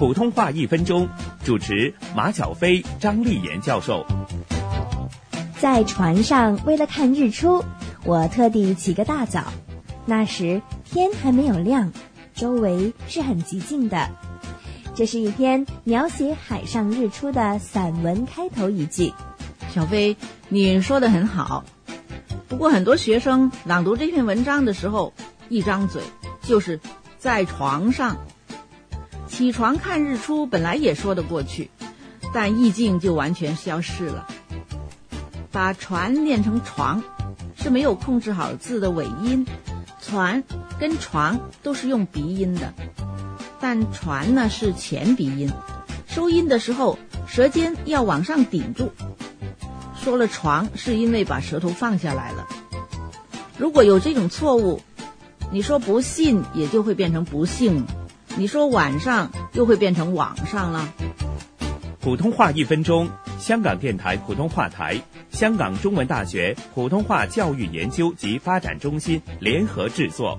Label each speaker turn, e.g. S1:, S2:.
S1: 普通话一分钟，主持马晓飞、张丽妍教授。
S2: 在船上，为了看日出，我特地起个大早。那时天还没有亮，周围是很寂静的。这是一篇描写海上日出的散文开头一句。
S3: 小飞，你说的很好。不过很多学生朗读这篇文章的时候，一张嘴就是在床上。起床看日出本来也说得过去，但意境就完全消失了。把船念成床，是没有控制好字的尾音。船跟床都是用鼻音的，但船呢是前鼻音，收音的时候舌尖要往上顶住。说了床是因为把舌头放下来了。如果有这种错误，你说不信也就会变成不幸。你说晚上又会变成网上了。
S1: 普通话一分钟，香港电台普通话台、香港中文大学普通话教育研究及发展中心联合制作。